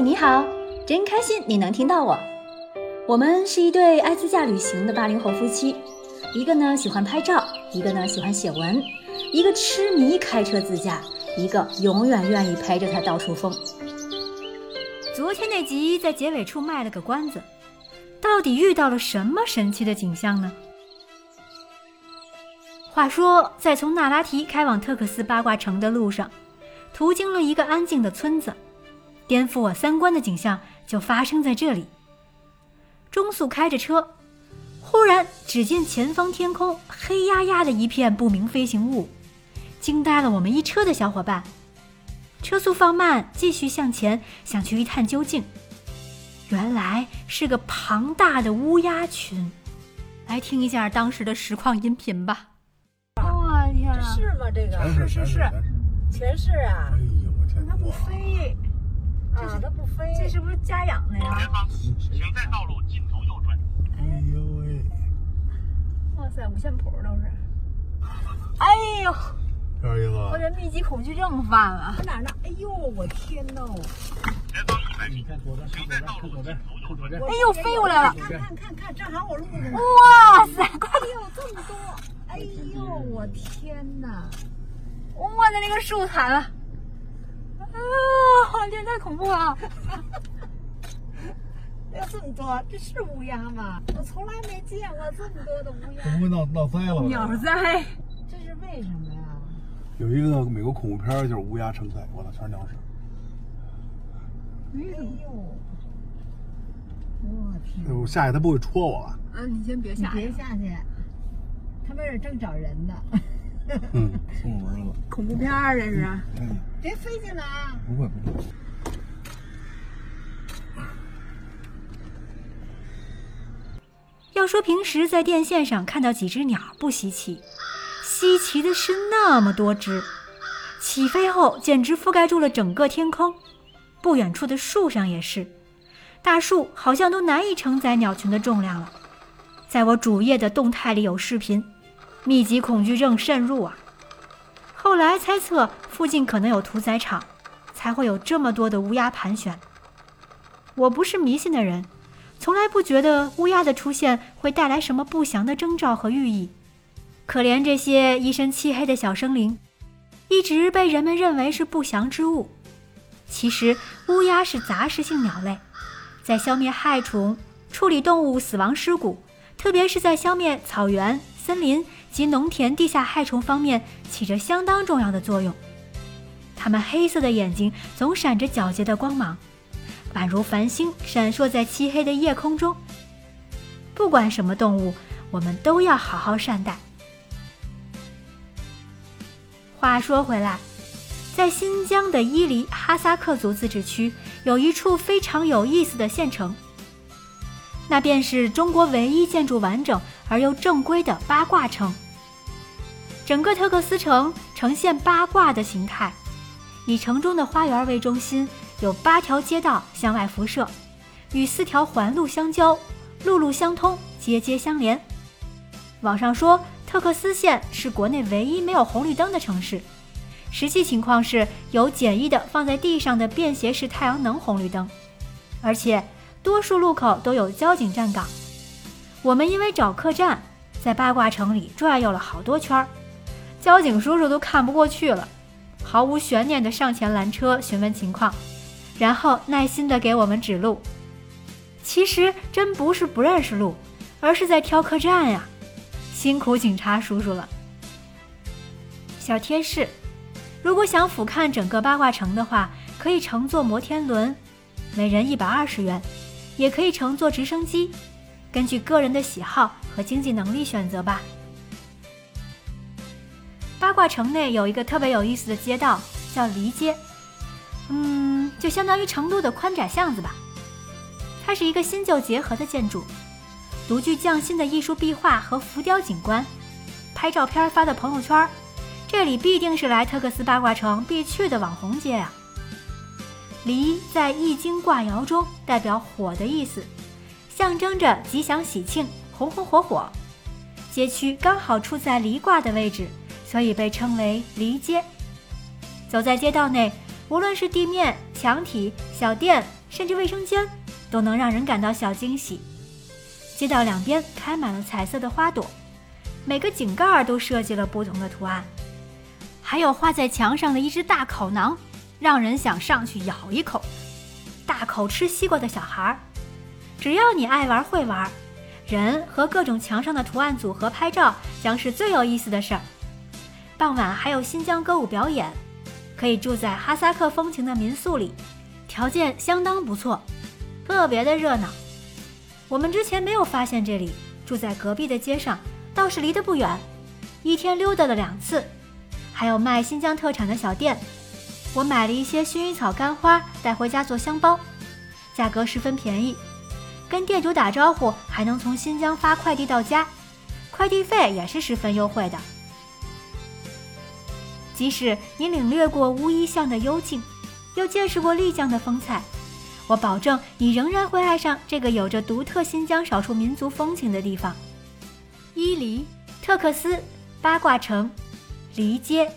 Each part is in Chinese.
你好，真开心你能听到我。我们是一对爱自驾旅行的八零后夫妻，一个呢喜欢拍照，一个呢喜欢写文，一个痴迷开车自驾，一个永远愿意陪着他到处疯。昨天那集在结尾处卖了个关子，到底遇到了什么神奇的景象呢？话说，在从纳拉提开往特克斯八卦城的路上，途经了一个安静的村子。颠覆我三观的景象就发生在这里。中速开着车，忽然只见前方天空黑压压的一片不明飞行物，惊呆了我们一车的小伙伴。车速放慢，继续向前，想去一探究竟。原来是个庞大的乌鸦群。来听一下当时的实况音频吧。哇天啊！是吗？这个是是是，全是啊哎！呦我天！它不飞，这啊，是它不飞，这是不是家养的呀？前方，请在道路尽头右转。哎呦喂！哇塞，五线谱都是。哎呦，有意思吧我这密集恐惧症犯了。哪儿呢？哎呦，我天呐！前方一百米，看左边，请在道路尽头右转。哎呦，飞过来了！看看看看，正好我录着呢。哇塞，快哎呦，这么多！哎呦，我天呐！我的那个树惨了。啊！我天，太恐怖了！有，这么多，这是乌鸦吗？我从来没见过这么多的乌会不鸦，会闹闹灾了吧？鸟灾。这是为什么呀？有一个美国恐怖片就是乌鸦成灾，我操，全是鸟屎。哎呦，我天！哎我下去它不会戳我吧？啊，你先别你下。别下去，他们这正找人呢。嗯，送我门了。恐怖片儿这是。嗯，别飞进来啊！不会不会。要说平时在电线上看到几只鸟不稀奇，稀奇的是那么多只，起飞后简直覆盖住了整个天空。不远处的树上也是，大树好像都难以承载鸟群的重量了。在我主页的动态里有视频，密集恐惧症渗入啊！后来猜测附近可能有屠宰场，才会有这么多的乌鸦盘旋。我不是迷信的人。从来不觉得乌鸦的出现会带来什么不祥的征兆和寓意。可怜这些一身漆黑的小生灵，一直被人们认为是不祥之物。其实，乌鸦是杂食性鸟类，在消灭害虫、处理动物死亡尸骨，特别是在消灭草原、森林及农田地下害虫方面，起着相当重要的作用。它们黑色的眼睛总闪着皎洁的光芒。宛如繁星闪烁在漆黑的夜空中。不管什么动物，我们都要好好善待。话说回来，在新疆的伊犁哈萨克族自治区有一处非常有意思的县城，那便是中国唯一建筑完整而又正规的八卦城。整个特克斯城呈现八卦的形态，以城中的花园为中心。有八条街道向外辐射，与四条环路相交，路路相通，街街相连。网上说特克斯县是国内唯一没有红绿灯的城市，实际情况是有简易的放在地上的便携式太阳能红绿灯，而且多数路口都有交警站岗。我们因为找客栈，在八卦城里转悠了好多圈儿，交警叔叔都看不过去了，毫无悬念地上前拦车询问情况。然后耐心地给我们指路，其实真不是不认识路，而是在挑客栈呀，辛苦警察叔叔了。小贴士：如果想俯瞰整个八卦城的话，可以乘坐摩天轮，每人一百二十元；也可以乘坐直升机，根据个人的喜好和经济能力选择吧。八卦城内有一个特别有意思的街道，叫离街。嗯，就相当于成都的宽窄巷子吧。它是一个新旧结合的建筑，独具匠心的艺术壁画和浮雕景观。拍照片发到朋友圈，这里必定是来特克斯八卦城必去的网红街啊。离在易经卦爻中代表火的意思，象征着吉祥喜庆、红红火火。街区刚好处在离卦的位置，所以被称为离街。走在街道内。无论是地面、墙体、小店、甚至卫生间都能让人感到小惊喜。街道两边开满了彩色的花朵，每个井盖都设计了不同的图案，还有画在墙上的一只大烤囊，让人想上去咬一口。大口吃西瓜的小孩儿，只要你爱玩会玩，人和各种墙上的图案组合拍照将是最有意思的事儿。傍晚还有新疆歌舞表演，可以住在哈萨克风情的民宿里，条件相当不错，特别的热闹。我们之前没有发现这里，住在隔壁的街上，倒是离得不远，一天溜达了两次，还有卖新疆特产的小店。我买了一些薰衣草干花带回家做香包，价格十分便宜。跟店主打招呼还能从新疆发快递到家，快递费也是十分优惠的。即使你领略过乌衣巷的幽静，又见识过丽江的风采，我保证你仍然会爱上这个有着独特新疆少数民族风情的地方——伊犁、特克斯、八卦城、黎街。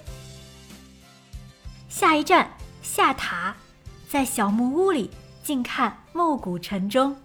下一站下塔，在小木屋里静看暮鼓晨钟。